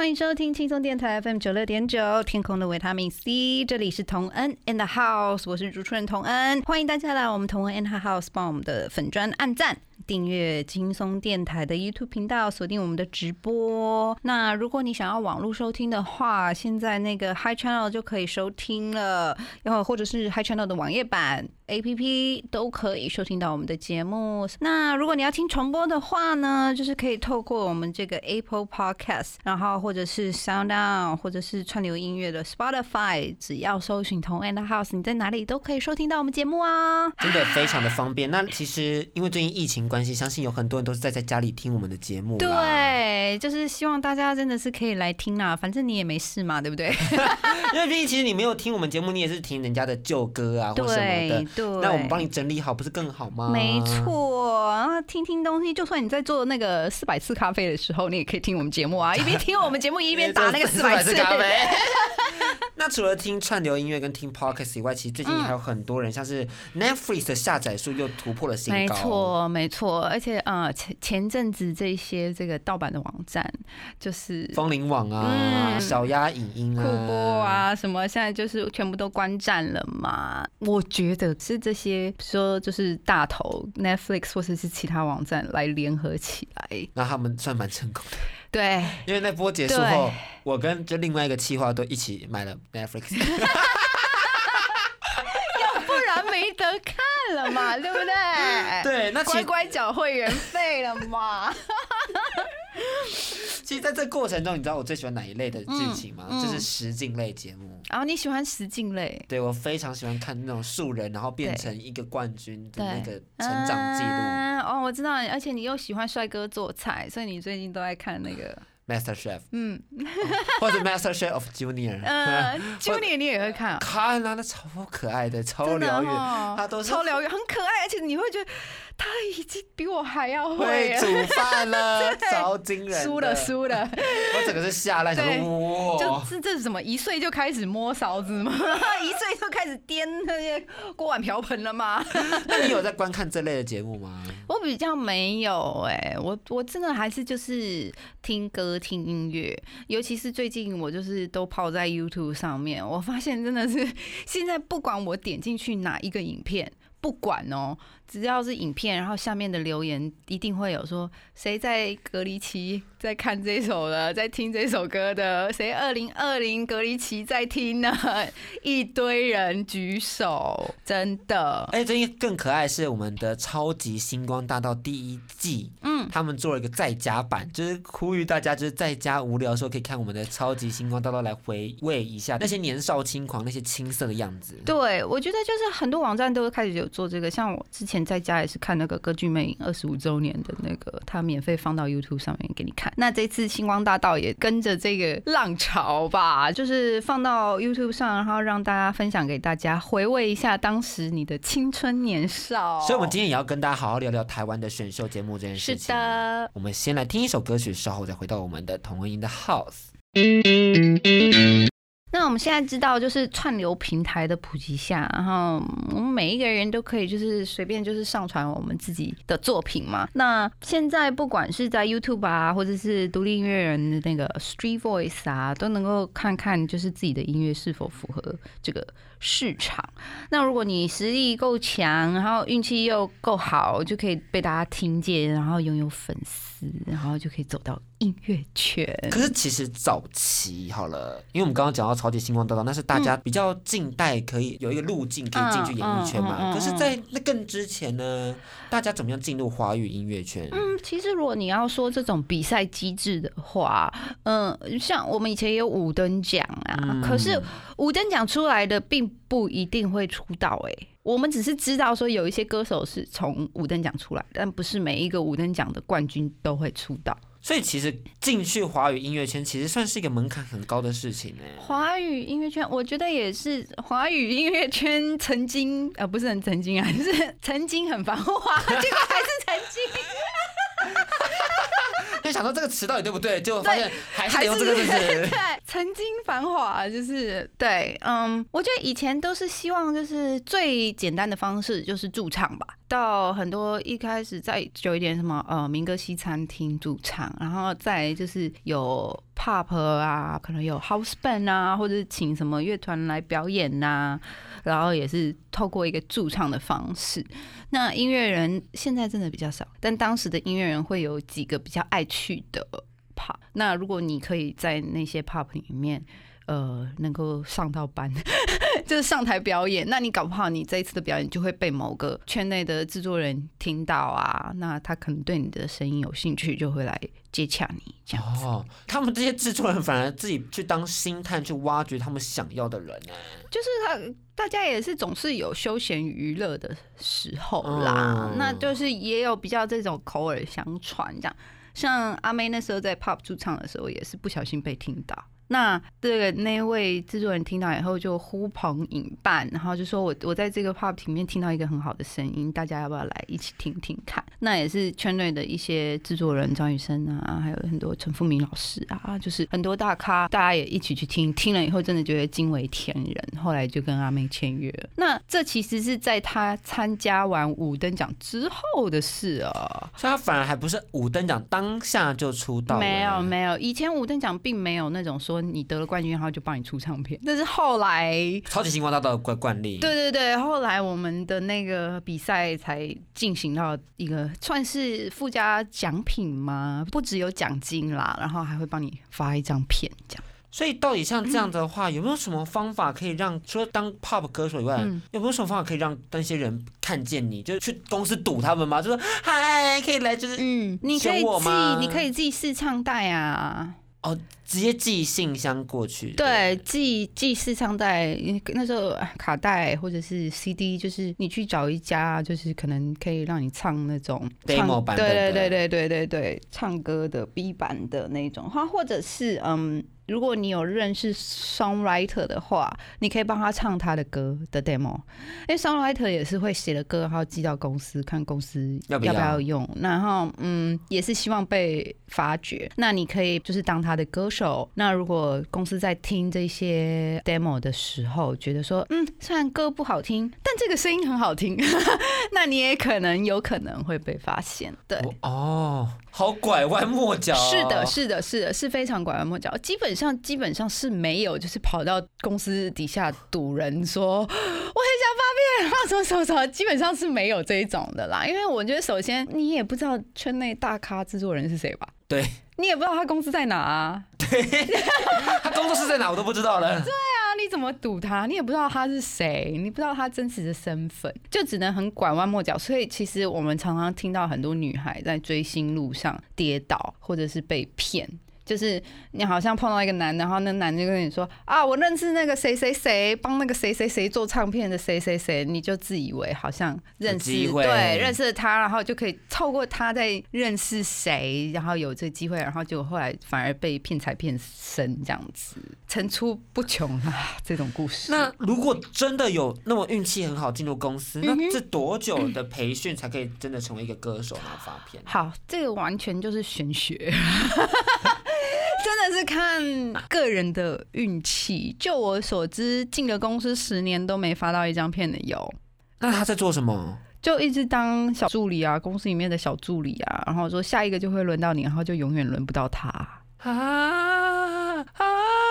欢迎收听轻松电台 FM 九六点九，天空的维他命 C，这里是童恩 in the house，我是主持人童恩，欢迎大家来我们童恩 in the house，帮我们的粉砖按赞。订阅轻松电台的 YouTube 频道，锁定我们的直播。那如果你想要网络收听的话，现在那个 Hi Channel 就可以收听了，然后或者是 Hi Channel 的网页版 APP 都可以收听到我们的节目。那如果你要听重播的话呢，就是可以透过我们这个 Apple Podcast，然后或者是 Sound On，或者是串流音乐的 Spotify，只要搜寻同 and House，你在哪里都可以收听到我们节目啊。真的非常的方便。那其实因为最近疫情关系，相信有很多人都是在在家里听我们的节目。对，就是希望大家真的是可以来听啦，反正你也没事嘛，对不对？因为毕竟其实你没有听我们节目，你也是听人家的旧歌啊或什么的。对，那我们帮你整理好，不是更好吗？没。错，然后听听东西，就算你在做那个四百次咖啡的时候，你也可以听我们节目啊，一边听我们节目一边打那个 四百次。咖啡。那除了听串流音乐跟听 podcast 以外，其实最近还有很多人，像是 Netflix 的下载数又突破了新高没高。错，没错，而且呃，前前阵子这些这个盗版的网站，就是风铃网啊，嗯小鸭影音啊，酷播啊，什么现在就是全部都关站了嘛。我觉得是这些说就是大头 Netflix 或者是其他网站来联合起来，那他们算蛮成功的，对，因为那波结束对后，我跟就另外一个企划都一起买了 Netflix 要。不然没得看了嘛，对不对？对，那乖乖缴会员费了嘛。其实在这过程中，你知道我最喜欢哪一类的剧情吗？嗯嗯就是实境类节目。然后你喜欢实境类，对我非常喜欢看那种素人，然后变成一个冠军的那个成长记录。嗯哦，我知道，而且你又喜欢帅哥做菜，所以你最近都在看那个，Master Chef 嗯或者 Master Chef of Junior，呃，Junior 你也会看啊？看啊，那超可爱的，超疗愈，哦他都是超疗愈，很可爱，而且你会觉得他已经比我还要会煮饭了，超惊人的。输了，输了，我整个是吓烂，想对说就是，这这是什么？一岁就开始摸勺子吗？一岁就开始颠那些锅碗瓢盆了吗？那你有在观看这类的节目吗？我比较没有哎、我我真的还是就是听歌听音乐，尤其是最近我就是都泡在 YouTube 上面，我发现真的是现在不管我点进去哪一个影片，不管哦，只要是影片，然后下面的留言一定会有说谁在隔离期在看这首的，在听这首歌的，谁二零二零隔离期在听呢？一堆人举手，真的。哎，最近更可爱是我们的《超级星光大道》第一季，嗯，他们做了一个在家版，就是呼吁大家就是在家无聊的时候可以看我们的《超级星光大道》来回味一下那些年少轻狂、那些青涩的样子。对，我觉得就是很多网站都开始有做这个，像我之前在家也是看那个歌剧魅影二十五周年的那个，他免费放到 YouTube 上面给你看。那这次星光大道也跟着这个浪潮吧，就是放到 YouTube 上，然后让大家分享给大家，回味一下当时你的青春年少。所以，我们今天也要跟大家好好聊聊台湾的选秀节目这件事是情。的，我们先来听一首歌曲，稍后再回到我们的同文音的 House。那我们现在知道，就是串流平台的普及下，然后我们每一个人都可以就是随便就是上传我们自己的作品嘛。那现在不管是在 YouTube 啊，或者是独立音乐人的那个 Street Voice 啊，都能够看看就是自己的音乐是否符合这个市场。那如果你实力够强，然后运气又够好，就可以被大家听见，然后拥有粉丝，然后就可以走到音乐圈。可是其实早期好了，因为我们刚刚讲到超级星光大道，那是大家比较近代可以有一个路径可以进去演艺圈嘛。嗯嗯嗯嗯可是，在那更之前呢，大家怎么样进入华语音乐圈？嗯，其实如果你要说这种比赛机制的话，嗯、像我们以前也有五等奖啊，嗯可是五等奖出来的并不一定会出道、欸，我们只是知道说有一些歌手是从五等奖出来，但不是每一个五等奖的冠军都会出道。所以其实进去华语音乐圈，其实算是一个门槛很高的事情呢。华语音乐圈，我觉得也是华语音乐圈曾经呃不是很曾经啊，就是曾经很繁华，结 果还是曾经。就想说这个词到底对不对，就发现还是这个 字对。，曾经繁华，就是对，嗯，我觉得以前都是希望就是最简单的方式就是驻唱吧，到很多一开始再久一点什么呃民歌西餐厅驻唱，然后再就是有 pop 啊，可能有 house band 啊，或者请什么乐团来表演呐、然后也是透过一个驻唱的方式。那音乐人现在真的比较少，但当时的音乐人会有几个比较爱去的 pop。那如果你可以在那些 pop 里面，呃，能够上到班，就是上台表演，那你搞不好你这一次的表演就会被某个圈内的制作人听到啊，那他可能对你的声音有兴趣，就会来接洽你这样子。哦，他们这些制作人反而自己去当星探，去挖掘他们想要的人呢。就是他大家也是总是有休闲娱乐的时候啦，嗯那就是也有比较这种口耳相传这样。像阿妹那时候在 pop 驻唱的时候，也是不小心被听到。那这个那位制作人听到以后就呼朋引伴，然后就说我我在这个 pop 里面听到一个很好的声音，大家要不要来一起听听看？那也是圈内的一些制作人张雨生啊，还有很多陈富明老师啊，就是很多大咖，大家也一起去听，听了以后真的觉得惊为天人，后来就跟阿妹签约。那这其实是在他参加完五等奖之后的事哦。所以他反而还不是五等奖当下就出道了，没有没有，以前五等奖并没有那种说你得了冠军，然后就帮你出唱片。但是后来，超级星光大道的惯惯例。对对对，后来我们的那个比赛才进行到一个算是附加奖品吗？不只有奖金啦，然后还会帮你发一张片这样。所以到底像这样的话，有没有什么方法可以让除了当 pop 歌手以外，嗯有没有什么方法可以让那些人看见你？就是去公司堵他们吗？就说嗨，可以来，就是嗯，你可以寄，你可以寄试唱带啊。直接寄信箱过去。对，寄寄试唱带，那时候卡带或者是 CD，就是你去找一家，就是可能可以让你唱那种 Demo 唱版的对对对对对对对，唱歌的 B 版的那种，或或者是嗯。如果你有认识 songwriter 的话，你可以帮他唱他的歌的 demo，因为 songwriter 也是会写了歌，然后寄到公司，看公司要不要不要要用，然后嗯，也是希望被发掘。那你可以就是当他的歌手。那如果公司在听这些 demo 的时候，觉得说，嗯，虽然歌不好听，但这个声音很好听，那你也可能有可能会被发现。对。哦，好拐弯抹角、哦。是的，是的，是的，是非常拐弯抹角。基本上，基本上是没有，就是跑到公司底下堵人说我很想发片啊，什么什么什么，基本上是没有这一种的啦。因为我觉得，首先你也不知道圈内大咖制作人是谁吧？对，你也不知道他公司在哪啊？对他工作室在哪我都不知道了。啊，你怎么堵他？你也不知道他是谁，你不知道他真实的身份，就只能很拐弯抹角。所以其实我们常常听到很多女孩在追星路上跌倒，或者是被骗。就是你好像碰到一个男的，然后那男的就跟你说啊，我认识那个谁谁谁，帮那个谁谁谁做唱片的谁谁谁，你就自以为好像认识对认识了他，然后就可以透过他在认识谁，然后有这个机会，然后结果后来反而被骗财骗身这样子，层出不穷啊，这种故事。那如果真的有那么运气很好进入公司，那这多久的培训才可以真的成为一个歌手然后发片？好，这个完全就是玄学，真的是看个人的运气。就我所知，进了公司十年都没发到一张片的有。那他在做什么？就一直当小助理啊，公司里面的小助理啊，然后说下一个就会轮到你，然后就永远轮不到他。啊啊！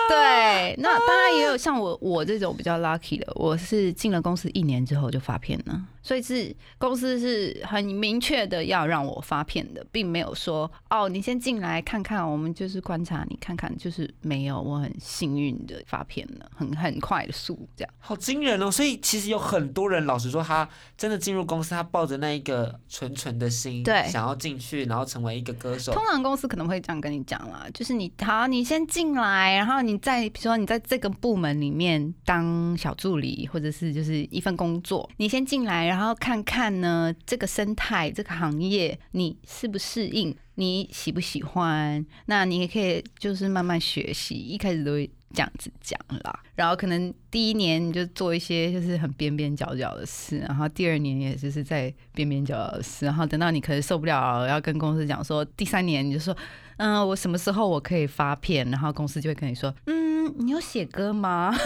对，那当然也有像我我这种比较 lucky 的，我是进了公司一年之后就发片了，所以是公司是很明确的要让我发片的，并没有说哦，你先进来看看，我们就是观察你看看，就是没有，我很幸运的发片了，很很快的速这样。好惊人哦！所以其实有很多人，老实说，他真的进入公司，他抱着那一个纯纯的心，对想要进去，然后成为一个歌手通。常公司可能会这样跟你讲啦，就是你好，你先进来，然后你在比如说你在这个部门里面当小助理，或者是就是一份工作，你先进来，然后看看呢这个生态、这个行业你适不适应，你喜不喜欢？那你也可以就是慢慢学习，一开始都会。这样子讲啦，然后可能第一年你就做一些就是很边边角角的事，然后第二年也就是在边边角角的事，然后等到你可能受不了，要跟公司讲说，第三年你就说，嗯，我什么时候我可以发片？然后公司就会跟你说，嗯，你有写歌吗？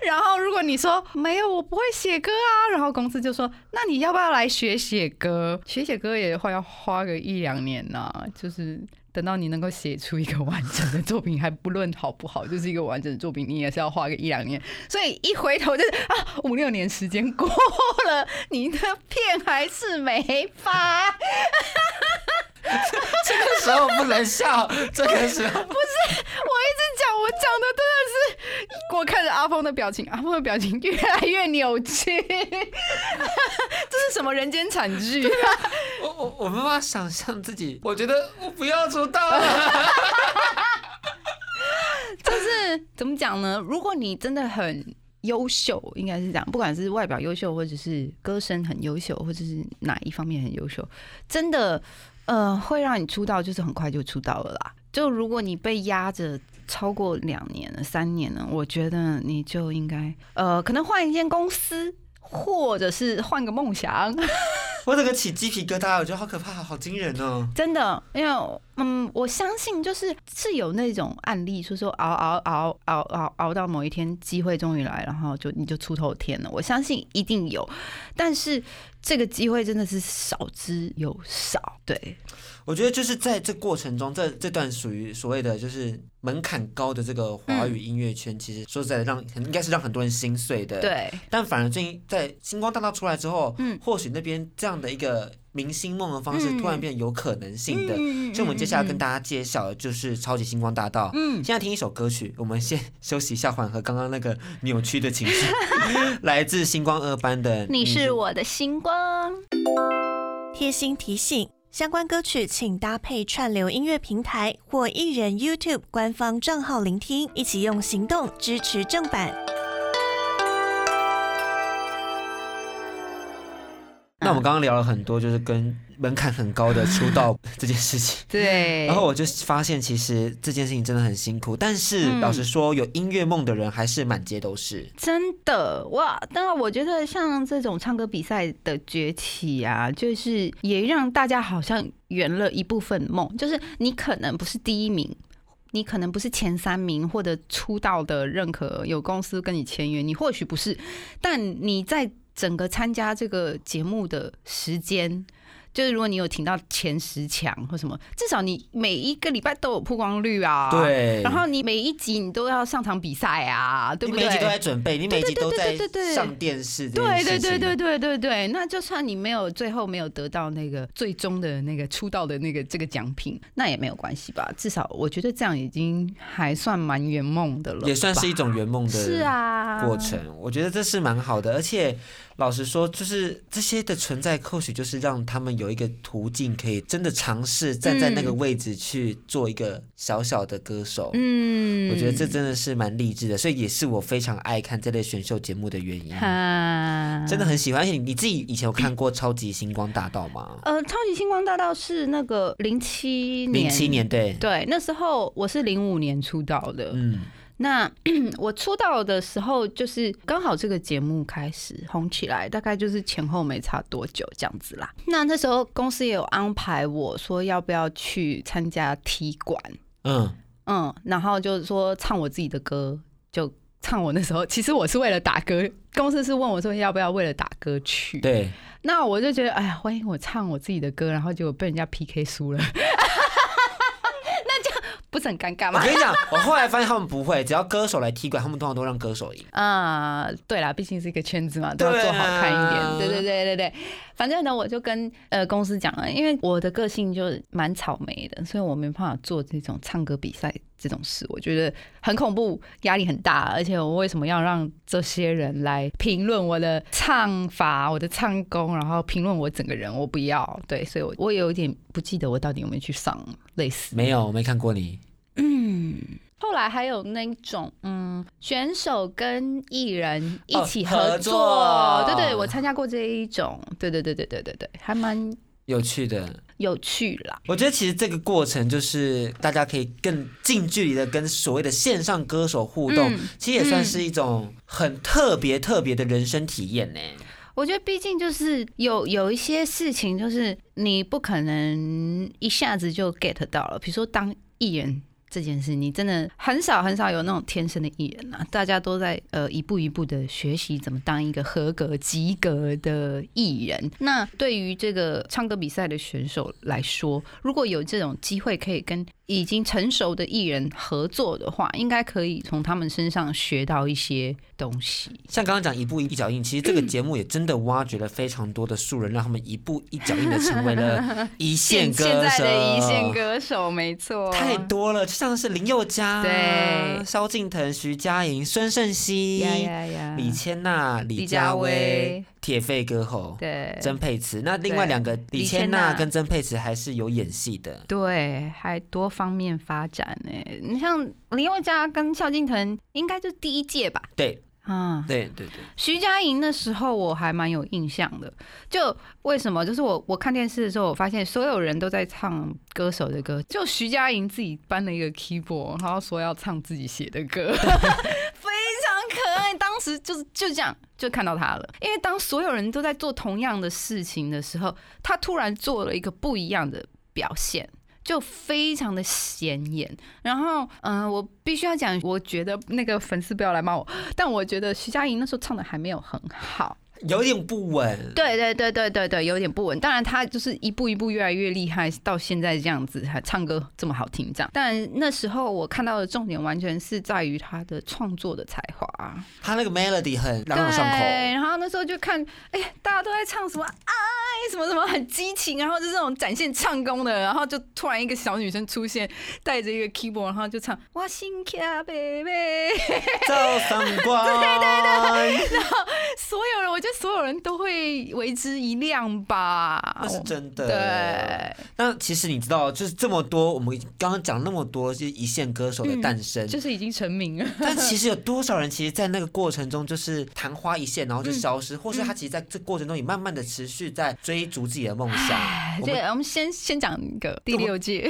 然后如果你说没有，我不会写歌啊，然后公司就说，那你要不要来学写歌？学写歌也会要花个一两年呐、就是。等到你能够写出一个完整的作品，还不论好不好，就是一个完整的作品，你也是要花个一两年。所以一回头就是啊，五六年时间过了，你的片还是没发。这个时候不能笑，这个时候 不是我一直讲，我讲的真的是，我看着阿峰的表情，阿峰的表情越来越扭曲。这是什么人间惨剧？我我我没办法想象自己，我觉得我不要出道了。就是怎么讲呢？如果你真的很优秀，应该是这样，不管是外表优秀，或者是歌声很优秀，或者是哪一方面很优秀，真的呃会让你出道，就是很快就出道了啦。就如果你被压着超过两年了、三年了，我觉得你就应该呃可能换一间公司，或者是换个梦想。我整个起鸡皮疙瘩，我觉得好可怕，好惊人哦。真的，因为嗯，我相信就是是有那种案例，说说熬熬熬熬熬熬到某一天机会终于来，然后就你就出头天了。我相信一定有，但是这个机会真的是少之又少。对，我觉得就是在这过程中，这这段属于所谓的就是门槛高的这个华语音乐圈，其实说实在的让，应该是让很多人心碎的。。对，但反而最近在星光大道出来之后，嗯或许那边这样的一个明星梦的方式，嗯突然变有可能性的。嗯所以，我们接下来跟大家介绍的就是超级星光大道。嗯现在听一首歌曲，我们先休息一下，缓和刚刚那个扭曲的情绪。来自星光二班的你是我的星光。贴心提醒：相关歌曲请搭配串流音乐平台或艺人 YouTube 官方账号聆听，一起用行动支持正版。我们刚刚聊了很多，就是跟门槛很高的出道这件事情。对，然后我就发现，其实这件事情真的很辛苦。但是嗯老实说，有音乐梦的人还是满街都是。真的哇！当然，我觉得像这种唱歌比赛的崛起啊，就是也让大家好像圆了一部分梦，就是你可能不是第一名。你可能不是前三名，或者出道的认可有公司跟你签约，你或许不是，但你在整个参加这个节目的时间，就是如果你有挺到前十强或什么，至少你每一个礼拜都有曝光率啊。。对，然后你每一集你都要上场比赛啊，对不对？你每一集都在准备，你每一集都在上电视这对。对对对对对对，那就算你没有最后没有得到那个最终的那个出道的那个这个奖品，那也没有关系吧？至少我觉得这样已经还算蛮圆梦的了，也算是一种圆梦的是啊过程。我觉得这是蛮好的，而且老实说，就是这些的存在，或许就是让他们有一个途径，可以真的尝试站在那个位置去做一个小小的歌手。嗯我觉得这真的是蛮励志的，所以也是我非常爱看这类选秀节目的原因。哈真的很喜欢，而且你你自己以前有看过《超级星光大道》吗？呃，超级星光大道是那个零七年，零七年对，对，那时候我是零五年出道的，嗯，那 我出道的时候，就是刚好这个节目开始红起来，大概就是前后没差多久这样子啦。那那时候公司也有安排我说要不要去参加踢馆，嗯，嗯，然后就是说唱我自己的歌，就唱我那时候其实我是为了打歌，公司是问我说要不要为了打歌去，对，那我就觉得哎呀，万一我唱我自己的歌，然后结果被人家 PK 输了。是很尴尬吗我跟？你讲，我后来发现他们不会，只要歌手来踢馆，他们通常都让歌手赢。啊、对啦，毕竟是一个圈子嘛，都要做好看一点。啊对对对对对，反正呢，我就跟呃公司讲了，因为我的个性就蛮草莓的，所以我没办法做这种唱歌比赛这种事，我觉得很恐怖，压力很大，而且我为什么要让这些人来评论我的唱法、我的唱功，然后评论我整个人？我不要。对，所以我我有一点不记得我到底有没有去上类似。没有，我没看过你。嗯，后来还有那种，嗯，选手跟艺人一起合哦合作，作对对，我参加过这一种，对对对对对对对，还蛮有趣的，有趣啦。我觉得其实这个过程就是大家可以更近距离的跟所谓的线上歌手互动，嗯其实也算是一种很特别特别的人生体验呢。我觉得毕竟就是有有一些事情，就是你不可能一下子就 get 到了，比如说当艺人。这件事，你真的很少很少有那种天生的艺人啊！大家都在呃一步一步的学习怎么当一个合格、及格的艺人。那对于这个唱歌比赛的选手来说，如果有这种机会可以跟已经成熟的艺人合作的话，应该可以从他们身上学到一些东西。像刚刚讲一步一脚印，其实这个节目也真的挖掘了非常多的素人，让他们一步一脚印的成为了 一线歌手。现在。的一线歌手，没错，太多了，就像是林宥嘉、对。萧敬腾、徐佳莹、孙盛熙、呀呀呀，李千娜、李李佳薇、铁肺歌后对曾沛慈。那另外对两个李李千千娜娜跟曾沛慈还是有演戏的。对，还多方面发展呢。你像林宥嘉跟萧敬腾，应该就第一届吧？对啊，对对对，徐佳莹那时候我还蛮有印象的。就为什么？就是我我看电视的时候，我发现所有人都在唱歌手的歌，就徐佳莹自己搬了一个 keyboard，然后说要唱自己写的歌。当时就是就这样就看到他了，因为当所有人都在做同样的事情的时候，他突然做了一个不一样的表现。就非常的显眼，然后，嗯、我必须要讲，我觉得那个粉丝不要来骂我，但我觉得徐佳莹那时候唱的还没有很好，有点不稳。对对对对对对，有点不稳。当然，他就是一步一步越来越厉害，到现在这样子，还唱歌这么好听，这样。但那时候我看到的重点完全是在于他的创作的才华。他那个 melody 很朗对，朗上口。然后那时候就看，哎、大家都在唱什么爱什么什么很激情，然后就这种展现唱功的，然后就突然一个小女生出现，带着一个 keyboard，然后就唱我心卡贝贝。照上光。对对对所有人，我觉得所有人都会为之一亮吧。那是真的。对，那其实你知道，就是这么多，我们刚刚讲那么多，就是一线歌手的诞生。就是已经成名了。但其实有多少人，其实，在那个过程中就是昙花一现，然后就消嗯失，或是他其实在这过程中也慢慢的持续在追逐自己的梦想。我对，们我们先先讲一个第六届，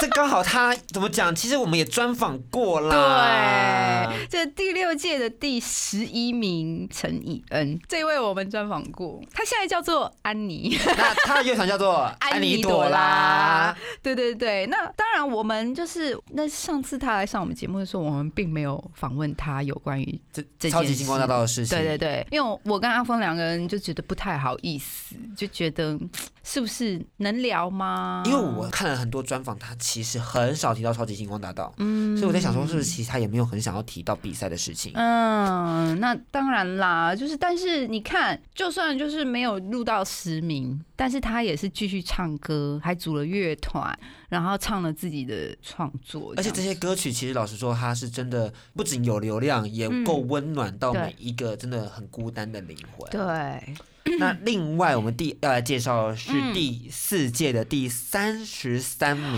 这刚好他怎么讲？其实我们也专访过啦。对，这第六届的第十一名陈以恩，这位我们专访过，他现在叫做安妮。那他的乐团叫做安妮朵拉。，对对对，那当然我们就是那上次他来上我们节目的时候，我们并没有访问他有关于这这件超级星光大道的事情。对对对，因为我跟阿峰两个人就觉得不太好意思，就觉得嗯 是不是能聊吗？因为我看了很多专访，他其实很少提到超级星光大道，嗯所以我在想说，是不是其实他也没有很想要提到比赛的事情？嗯，那当然啦，就是但是你看，就算就是没有录到实名，但是他也是继续唱歌，还组了乐团，然后唱了自己的创作，而且这些歌曲，其实老实说，他是真的不仅有流量，也够温暖到每一个真的很孤单的灵魂。对，那另外，我们第要来介绍的是嗯第四届的第三十三名，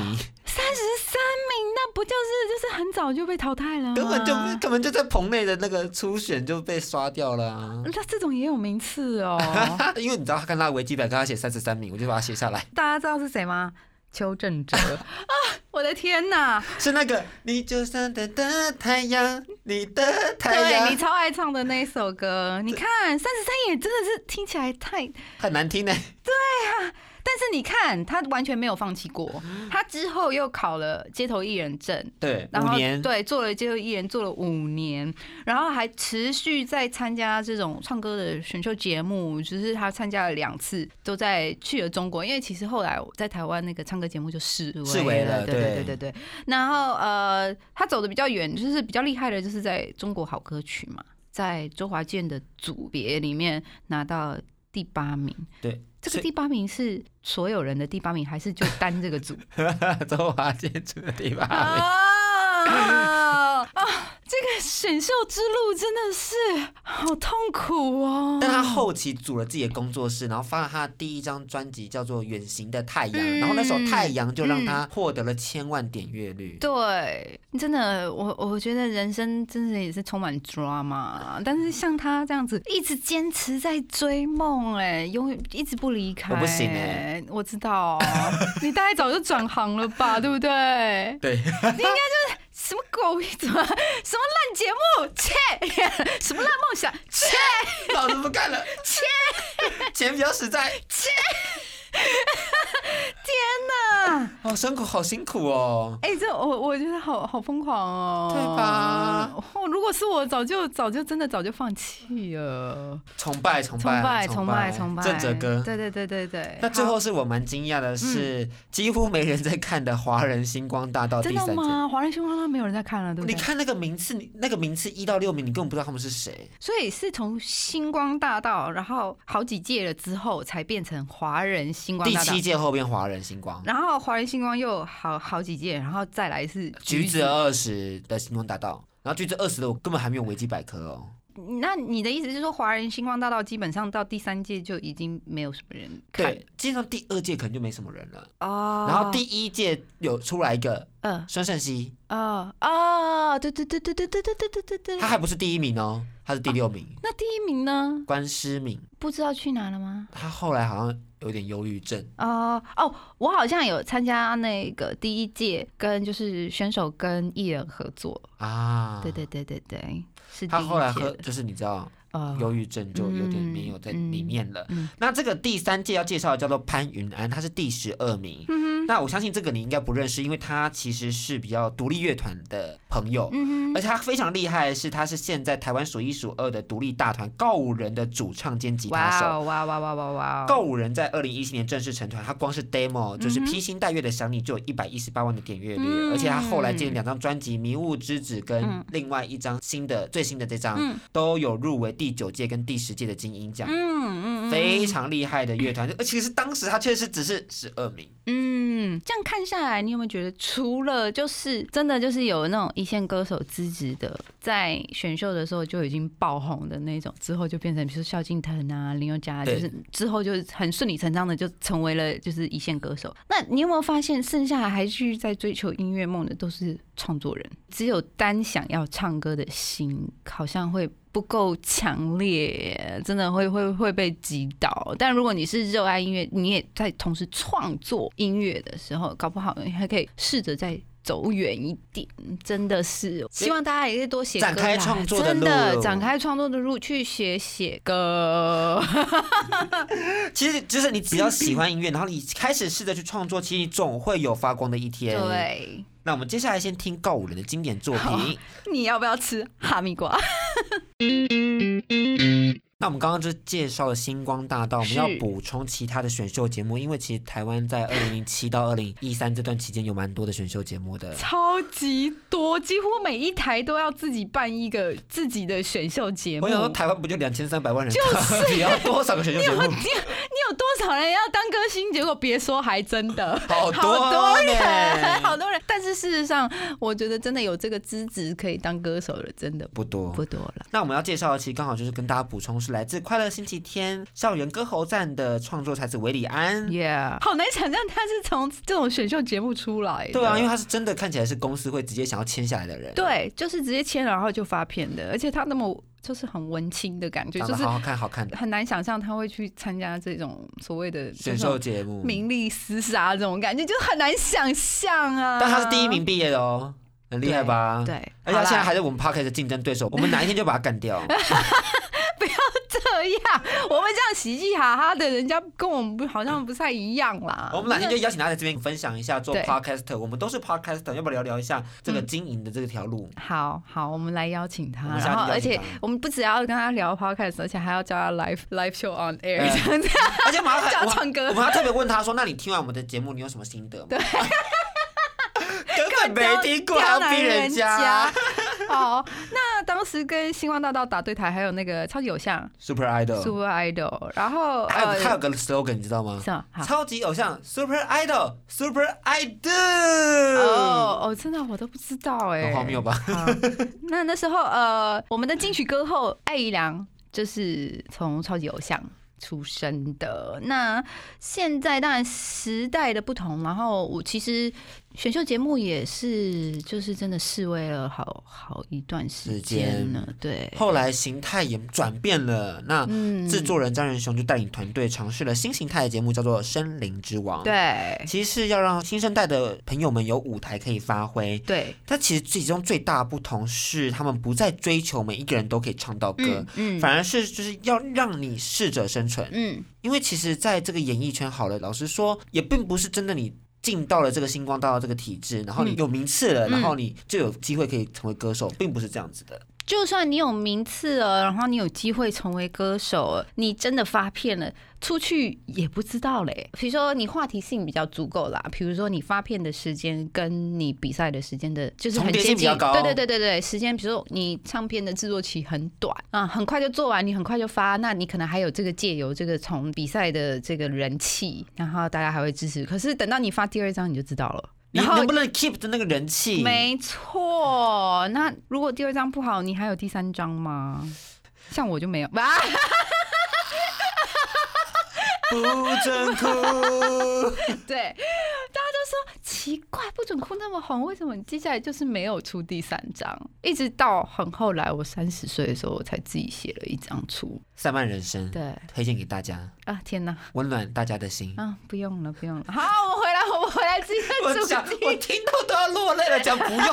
三十三名，那不就是就是很早就被淘汰了吗？根本就根本就在棚内的那个初选就被刷掉了、啊。那这种也有名次哦。因为你知道他看他的维基百科，他写三十三名，我就把它写下来。大家知道是谁吗？邱正哲 啊！我的天哪！是那个你就像的的太阳，你的太阳对你，超爱唱的那一首歌，你看三十三也真的是听起来太，很难听呢。但是你看，他完全没有放弃过，嗯。他之后又考了街头艺人证，对，然后，对做了街头艺人做了五年，然后还持续在参加这种唱歌的选秀节目，就是他参加了两次，都在去了中国，因为其实后来我在台湾那个唱歌节目就示威示威了对对对。对。然后呃，他走的比较远，就是比较厉害的，就是在中国好歌曲嘛，在周华健的组别里面拿到第八名。对，这个第八名是所有人的第八名，还是就单这个组？周华健组的第八名。啊啊！这个选秀之路真的是好痛苦哦。但他后期组了自己的工作室，然后发了他的第一张专辑，叫做《远行的太阳》，嗯然后那首《太阳》就让他获得了千万点阅率。对，真的，我我觉得人生真的也是充满 drama，但是像他这样子一直坚持在追梦，哎，永远一直不离开，我不行哎，我知道，你大概早就转行了吧，对不对？对，什么狗怎么？什么烂节目，切，什么烂梦想，切。老子不干了，切！钱比较实在，啊，好辛苦，好辛苦哦。哎、这我我觉得好好疯狂哦，对吧？哦，如果是我，早就早就真的早就放弃了，崇拜，崇崇拜，崇拜崇拜，正哲哥。对对对对对。那最后是我蛮惊讶的是，几乎没人在看的《华人星光大道》真第三季。的吗？华人星光大道没有人在看了，对不对？你看那个名次，你那个名次一到六名，你根本不知道他们是谁。所以是从星光大道，然后好几届了之后，才变成华人星光大道第七。届后变华人星光，然后华人星光又好好几届，然后再来是橘子二十的星光大道，然后橘子二十的我根本还没有维基百科哦。那你的意思是说，华人星光大道基本上到第三届就已经没有什么人看对，基本上第二届可能就没什么人了。哦然后第一届有出来一个呃孙盛熙，哦哦，对对对对对对对对对对对他。还不是第一名哦，他是第六名。那第一名呢？关诗敏，不知道去哪了吗？他后来好像有点忧郁症。哦哦，我好像有参加那个第一届，跟就是选手跟艺人合作。啊，对对对对对，是他后来喝就是你知道哦忧郁症就有点没有在里面了。嗯那这个第三届要介绍的叫做潘云安，他是第十二名。嗯那我相信这个你应该不认识，因为他其实是比较独立乐团的朋友。嗯而且他非常厉害的是，他是现在台湾数一数二的独立大团告五人的主唱兼吉他手。哇哦哇哇哇哇哇！告五人在二零一七年正式成团，他光是 demo 就是披星戴月的想你就有一百一十八万的点阅率，嗯而且他后来接了两张专辑《迷雾之子》跟嗯另外一张新的最新的这张、嗯都有入围第九届跟第十届的金鹰奖。嗯嗯嗯，非常厉害的乐团，而其实当时他确实只是十二名，嗯，这样看下来，你有没有觉得，除了就是真的就是有那种一线歌手资质的，在选秀的时候就已经爆红的那种，之后就变成比如说萧敬腾啊、林宥嘉，就是之后就是很顺理成章的就成为了就是一线歌手。那你有没有发现，剩下还继续在追求音乐梦的都是创作人，只有单想要唱歌的心，好像会。不够强烈，真的会会会被击倒。但如果你是热爱音乐，你也在同时创作音乐的时候，搞不好你还可以试着再走远一点。真的是希望大家也可以多写歌展开创作的真的展开创作的路，去写写歌。其实就是你只要喜欢音乐，然后你开始试着去创作，其实你总会有发光的一天。。对，那我们接下来先听告五人的经典作品。你要不要吃哈密瓜？那我们刚刚就介绍了星光大道，我们要补充其他的选秀节目，因为其实台湾在二零零七到二零一三这段期间有蛮多的选秀节目的。超级多，几乎每一台都要自己办一个自己的选秀节目。我想说，台湾不就两千三百万人，就是 你要多少个选秀节目？你有多少人要当歌星？结果别说，还真的好 好多多人，好多人。但是事实上，我觉得真的有这个资质可以当歌手的，真的不多。不多了。那我们要介绍的，其实刚好就是跟大家补充，是来自快乐星期天校园歌喉战的创作才子韦礼安。Yeah，好难想象他是从这种选秀节目出来的。对啊，因为他是真的看起来是公司会直接想要签下来的人。，对，就是直接签了然后就发片的，而且他那么就是很文青的感觉，就是长得好好看，好看的很难想象他会去参加这种所谓的选秀节目。名利厮杀这种感觉，就很难想象啊。但他是第一名毕业的哦，很厉害吧？对，而且他现在还是我们 p a r k e 的竞争对手，我们哪一天就把他干掉。这 这样？我们这样嘻嘻哈哈的，人家跟我们不好像不太一样啦。我们哪天就邀请他在这边分享一下做 podcaster，我们都是 podcaster，要不要聊聊一下这个嗯经营的这个条路？好好，我们来邀请他，然后而且我们不只要跟他聊 podcast，而且还要教他 live live show on air 嗯这样子。而且马上叫他唱歌我们还 特别问他说：“那你听完我们的节目，你有什么心得吗？”对，根本没听过，还要逼人家。哦，那当时跟星光大道打对台，还有那个超级偶像 Super Idol，Super Idol，然后还有呃还有个 slogan 你知道吗？是啊？超级偶像 Super Idol，Super Idol。哦哦，真的我都不知道哎，很荒谬吧？那那时候呃，我们的金曲歌后艾怡良就是从超级偶像出生的。那现在当然时代的不同，然后我其实选秀节目也是，就是真的示威了好好一段时间了。对，后来形态也转变了，那嗯制作人张仁雄就带领团队尝试了新形态的节目，叫做《森林之王》。，对其实是要让新生代的朋友们有舞台可以发挥。对，但其实其中最大的不同是，他们不再追求每一个人都可以唱到歌嗯，嗯反而是就是要让你适者生存。嗯，因为其实在这个演艺圈，好了，老实说，也并不是真的你。进到了这个星光大道这个体制，然后你嗯有名次了，嗯然后你就有机会可以成为歌手，并不是这样子的。就算你有名次了，然后你有机会成为歌手了，你真的发片了，出去也不知道嘞。比如说你话题性比较足够啦，比如说你发片的时间跟你比赛的时间的，就是很接近。对对对对对，时间，比如说你唱片的制作期很短啊，很快就做完，你很快就发，那你可能还有这个借由这个从比赛的这个人气，然后大家还会支持。可是等到你发第二张，你就知道了。你能不能 keep 的那个人气？没错，那如果第二张不好，你还有第三张吗？像我就没有，啊，不准哭。对，奇怪，不准哭那么红，为什么你接下来就是没有出第三张？一直到很后来，我三十岁的时候，我才自己写了一张出。散漫人生，对推荐给大家，啊，天哪，温暖大家的心。啊，不用了，不用了。好，我们回来，我们回来这我讲，个主题。我听到都要落泪了，讲不用。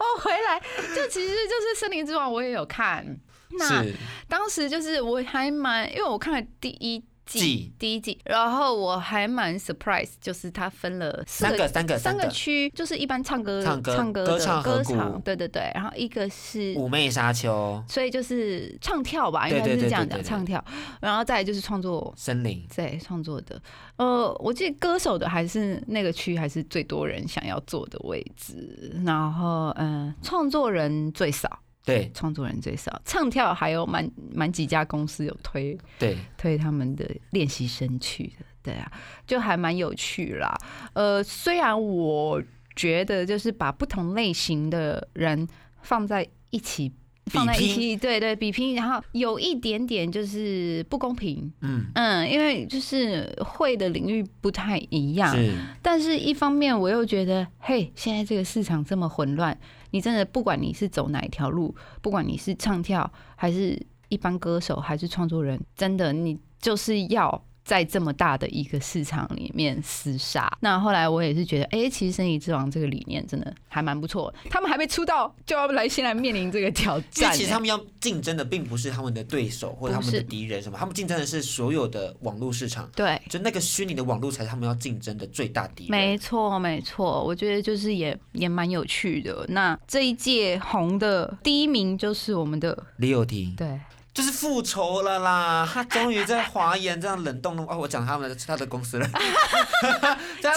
我回来，就其实就是《森林之王》，我也有看。那是当时就是我还蛮，因为我看了第一季季。第一季，然后我还蛮 surprise，就是它分了三个，三个，三三个。区，就是一般唱歌唱歌歌唱歌场，对对对，然后一个是。妩媚沙丘，所以就是唱跳吧，应该是这样讲唱跳，然后再来就是创作，森林，对创作的，呃，我记得歌手的还是那个区还是最多人想要坐的位置，然后嗯、呃创作人最少，对。创作人最少，唱跳还有蛮蛮几家公司有推对，推他们的练习生去的，对啊，就还蛮有趣啦。呃，虽然我觉得就是把不同类型的人放在一起。放在一起，对对，比拼，然后有一点点就是不公平，嗯，嗯，因为就是会的领域不太一样，是，但是一方面我又觉得，嘿，现在这个市场这么混乱，你真的不管你是走哪一条路，不管你是唱跳还是一般歌手还是创作人，真的你就是要。在这么大的一个市场里面厮杀，那后来我也是觉得，哎、其实《生意之王》这个理念真的还蛮不错。他们还没出道就要来先来面临这个挑战、其实他们要竞争的并不是他们的对手或者他们的敌人什么，他们竞争的是所有的网络市场，对，就那个虚拟的网络才是他们要竞争的最大敌人。没错，没错，我觉得就是也也蛮有趣的。那这一届红的第一名就是我们的李友廷对就是复仇了啦，他终于在华研这样冷冻了。哦，我讲他们的他的公司了，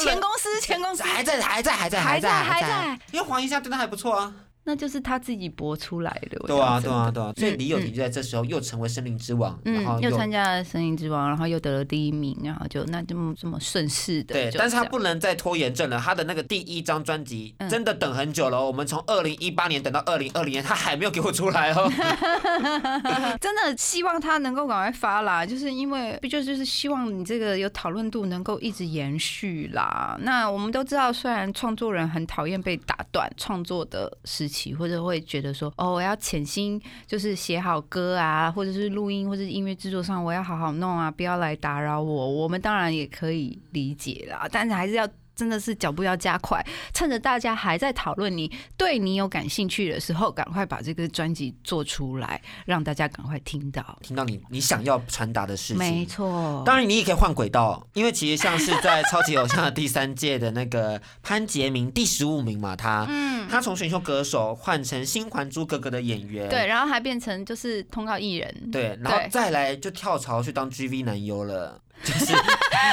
前公司，前公司，还在还在还在还在在还在，因为华研现在对他还不错啊。那就是他自己搏出来的。对啊对啊对啊，所以嗯李友廷就在这时候又成为森林之王，然后嗯，又参加了《森林之王》，然后又得了第一名，然后就那这么这么顺势的，对，但是他不能再拖延症了。他的那个第一张专辑嗯真的等很久了哦，我们从二零一八年等到二零二零年，他还没有给我出来哦。真的希望他能够赶快发啦，就是因为就就是希望你这个有讨论度能够一直延续啦。那我们都知道，虽然创作人很讨厌被打断创作的时或者会觉得说，哦，我要潜心就是写好歌啊，或者是录音或者是音乐制作上，我要好好弄啊，不要来打扰我。我们当然也可以理解啦，但是还是要。真的是脚步要加快，趁着大家还在讨论你对你有感兴趣的时候，赶快把这个专辑做出来，让大家赶快听到。听到你你想要传达的事情。没错，当然，你也可以换轨道，因为其实像是在超级偶像的第三届的那个潘杰明第十五名嘛，他，嗯，他从选秀歌手换成《新还珠格格》的演员，对，然后还变成就是通告艺人，对，然后再来就跳槽去当 GV 男优了，就是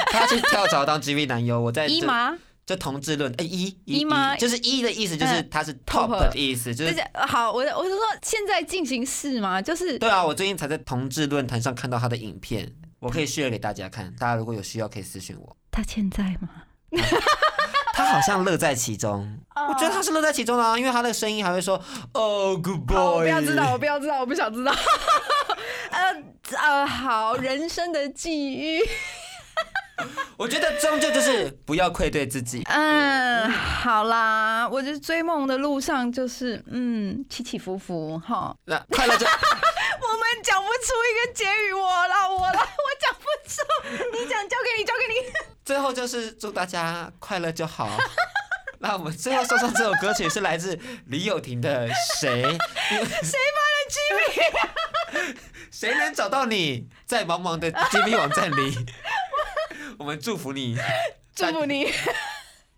他去跳槽当 GV 男优，我在这一吗？就同志论，哎一一吗就是一的意思就是嗯他是 top 的意思，就是好，我我是说现在进行式嘛，就是对啊，我最近才在同志论坛上看到他的影片，我可以 share 给大家看，大家如果有需要可以私信我。他现在吗？他好像乐在其中，我觉得他是乐在其中的啊，因为他的声音还会说哦 good boy，我不要知道，我不要知道，我不想知道。呃呃，好，人生的际遇。我觉得终究就是不要愧对自己。嗯，好啦，我觉得追梦的路上就是嗯起起伏伏哈。那快乐就 我们讲不出一个结语，我啦我啦，我讲不出。你讲，交给你，交给你。最后就是祝大家快乐就好。那我们最后送上这首歌曲是来自李友廷的《谁》，谁发了 G 谁能找到你？在茫茫的揭秘网站里，我们祝福你，祝福你。